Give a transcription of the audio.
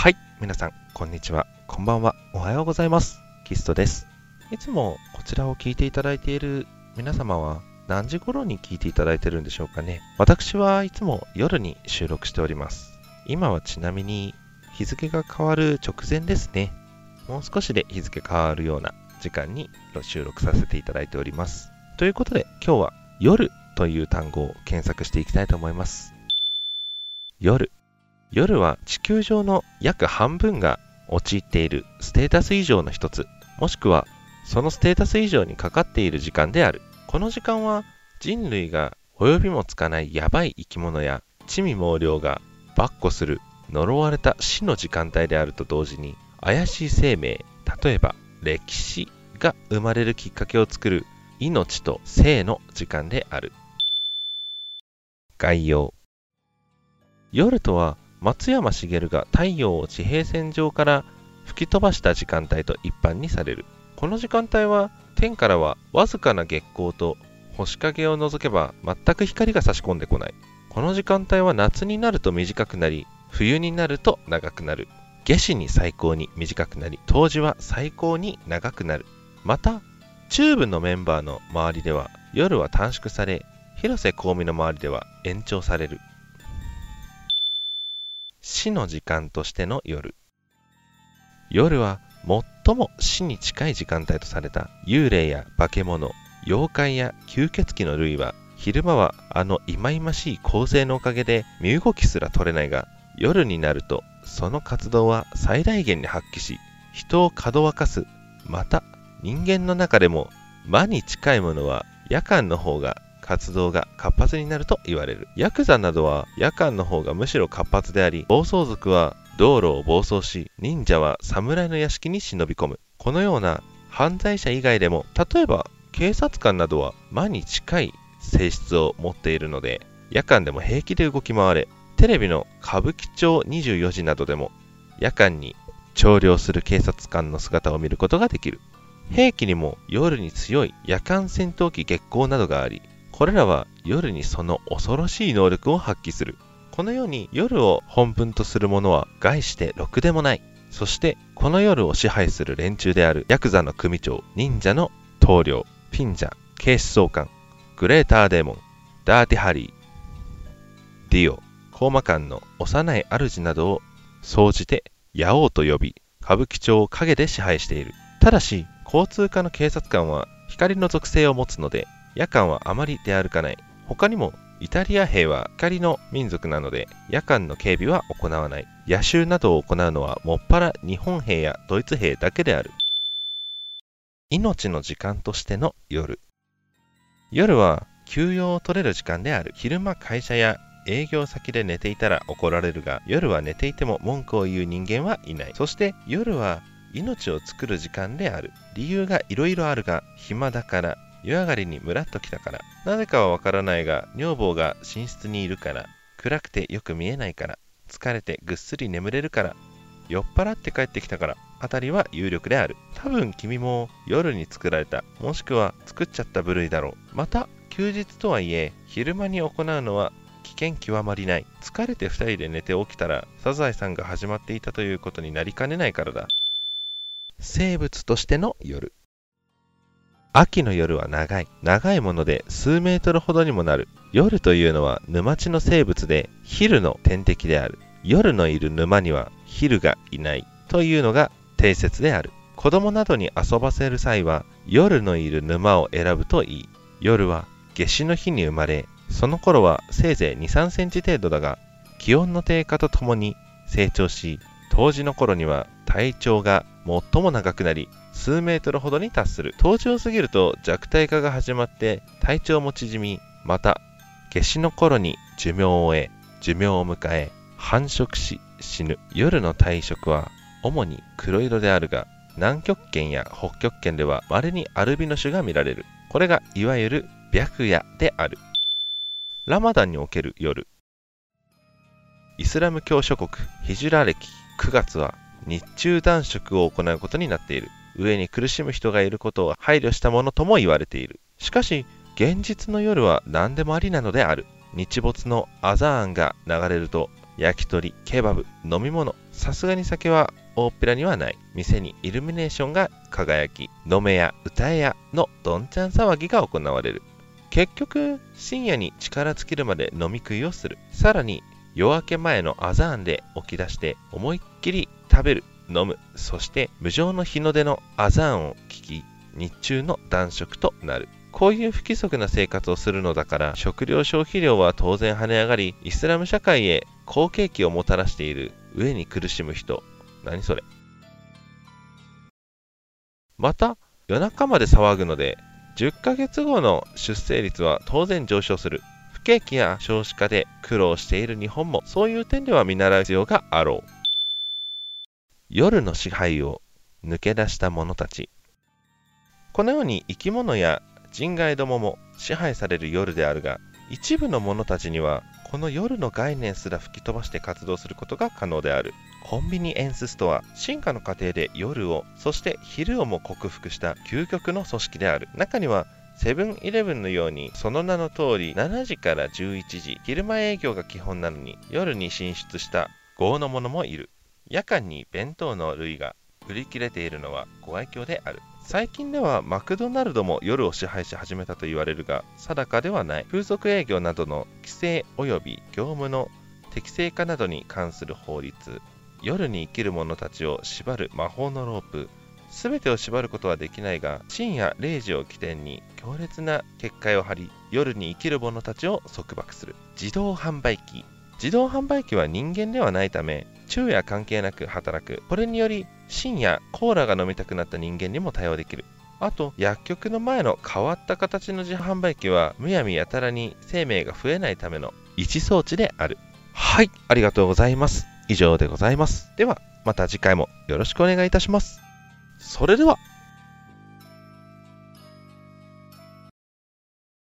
はい、皆さん、こんにちは、こんばんは、おはようございます。キストです。いつもこちらを聞いていただいている皆様は何時頃に聞いていただいてるんでしょうかね。私はいつも夜に収録しております。今はちなみに日付が変わる直前ですね。もう少しで日付変わるような時間に収録させていただいております。ということで今日は夜という単語を検索していきたいと思います。夜。夜は地球上の約半分が陥っているステータス異常の一つ、もしくはそのステータス異常にかかっている時間である。この時間は人類が及びもつかないヤバい生き物や地味猛量が跋扈する呪われた死の時間帯であると同時に怪しい生命、例えば歴史が生まれるきっかけを作る命と生の時間である。概要夜とは松山茂が太陽を地平線上から吹き飛ばした時間帯と一般にされる。この時間帯は天からはわずかな月光と星影を除けば全く光が差し込んでこない。この時間帯は夏になると短くなり、冬になると長くなる。夏至に最高に短くなり、冬至は最高に長くなる。また、チューブのメンバーの周りでは夜は短縮され、広瀬香美の周りでは延長される。死の時間としての夜。夜は最も死に近い時間帯とされた幽霊や化け物、妖怪や吸血鬼の類は昼間はあの忌々しい構成のおかげで身動きすら取れないが夜になるとその活動は最大限に発揮し人をかどわかすまた人間の中でも魔に近いものは夜間の方が活動が活発になると言われる。ヤクザなどは夜間の方がむしろ活発であり暴走族は道路を暴走し忍者は侍の屋敷に忍び込む。このような犯罪者以外でも例えば警察官などは魔に近い性質を持っているので夜間でも平気で動き回れ。テレビの歌舞伎町24時などでも夜間に調量する警察官の姿を見ることができる。兵器にも夜に強い夜間戦闘機月光などがありこれらは夜にその恐ろしい能力を発揮する。このように夜を本分とするものは概してろくでもない。そしてこの夜を支配する連中であるヤクザの組長忍者の棟梁ピンジャ警視総監グレーターデーモンダーティハリーディオコーマ館の幼い主などを総じてヤオウと呼び歌舞伎町を陰で支配している。ただし交通課の警察官は光の属性を持つので夜間はあまり出歩かない。他にもイタリア兵は光の民族なので夜間の警備は行わない。野襲などを行うのはもっぱら日本兵やドイツ兵だけである。命の時間としての夜。夜は休養を取れる時間である。昼間会社や営業先で寝ていたら怒られるが夜は寝ていても文句を言う人間はいない。そして夜は命を作る時間である。理由がいろいろあるが暇だから湯上がりにムラっときたから。なぜかはわからないが女房が寝室にいるから。暗くてよく見えないから。疲れてぐっすり眠れるから。酔っ払って帰ってきたから。あたりは有力である。多分君も夜に作られた。もしくは作っちゃった部類だろう。また休日とはいえ昼間に行うのは危険極まりない。疲れて2人で寝て起きたらサザエさんが始まっていたということになりかねないからだ。生物としての夜。秋の夜は長い。長いもので数メートルほどにもなる。夜というのは沼地の生物で昼の天敵である。夜のいる沼には昼がいないというのが定説である。子供などに遊ばせる際は夜のいる沼を選ぶといい。夜は夏至の日に生まれ、その頃はせいぜい2、3センチ程度だが、気温の低下とともに成長し、冬至の頃には体長が最も長くなり、数メートルほどに達する。冬至を過ぎると弱体化が始まって体長も縮み、また、夏至の頃に寿命を終え、寿命を迎え、繁殖し死ぬ。夜の体色は主に黒色であるが、南極圏や北極圏では稀にアルビノ種が見られる。これがいわゆる白夜である。ラマダンにおける夜。イスラム教諸国ヒジュラ歴9月は日中断食を行うことになっている。上に苦しむ人がいることを配慮したものとも言われている。しかし、現実の夜は何でもありなのである。日没のアザーンが流れると、焼き鳥、ケバブ、飲み物、さすがに酒は大っぴらにはない。店にイルミネーションが輝き、飲めや歌えやのどんちゃん騒ぎが行われる。結局、深夜に力尽きるまで飲み食いをする。さらに、夜明け前のアザーンで起き出して思いっきり食べる、飲む、そして無情の日の出のアザーンを聞き、日中の暖色となる。こういう不規則な生活をするのだから食料消費量は当然跳ね上がりイスラム社会へ好景気をもたらしている上に苦しむ人。何それ。また夜中まで騒ぐので10ヶ月後の出生率は当然上昇する。不景気や少子化で苦労している日本もそういう点では見習う必要があろう。夜の支配を抜け出した者たち。このように生き物や人外どもも支配される夜であるが一部の者たちにはこの夜の概念すら吹き飛ばして活動することが可能である。コンビニエンスストア進化の過程で夜をそして昼をも克服した究極の組織である。中にはセブンイレブンのようにその名の通り7時から11時昼間営業が基本なのに夜に進出した豪の者もいる。夜間に弁当の類が売り切れているのはご愛嬌である。最近ではマクドナルドも夜を支配し始めたと言われるが定かではない。風俗営業などの規制及び業務の適正化などに関する法律。夜に生きる者たちを縛る魔法のロープ。全てを縛ることはできないが深夜0時を起点に強烈な結界を張り夜に生きる者たちを束縛する。自動販売機。自動販売機は人間ではないため昼夜関係なく働く。これにより深夜コーラが飲みたくなった人間にも対応できる。あと薬局の前の変わった形の自販売機はむやみやたらに生命が増えないための位置装置である。はいありがとうございます。以上でございます。ではまた次回もよろしくお願いいたします。それでは。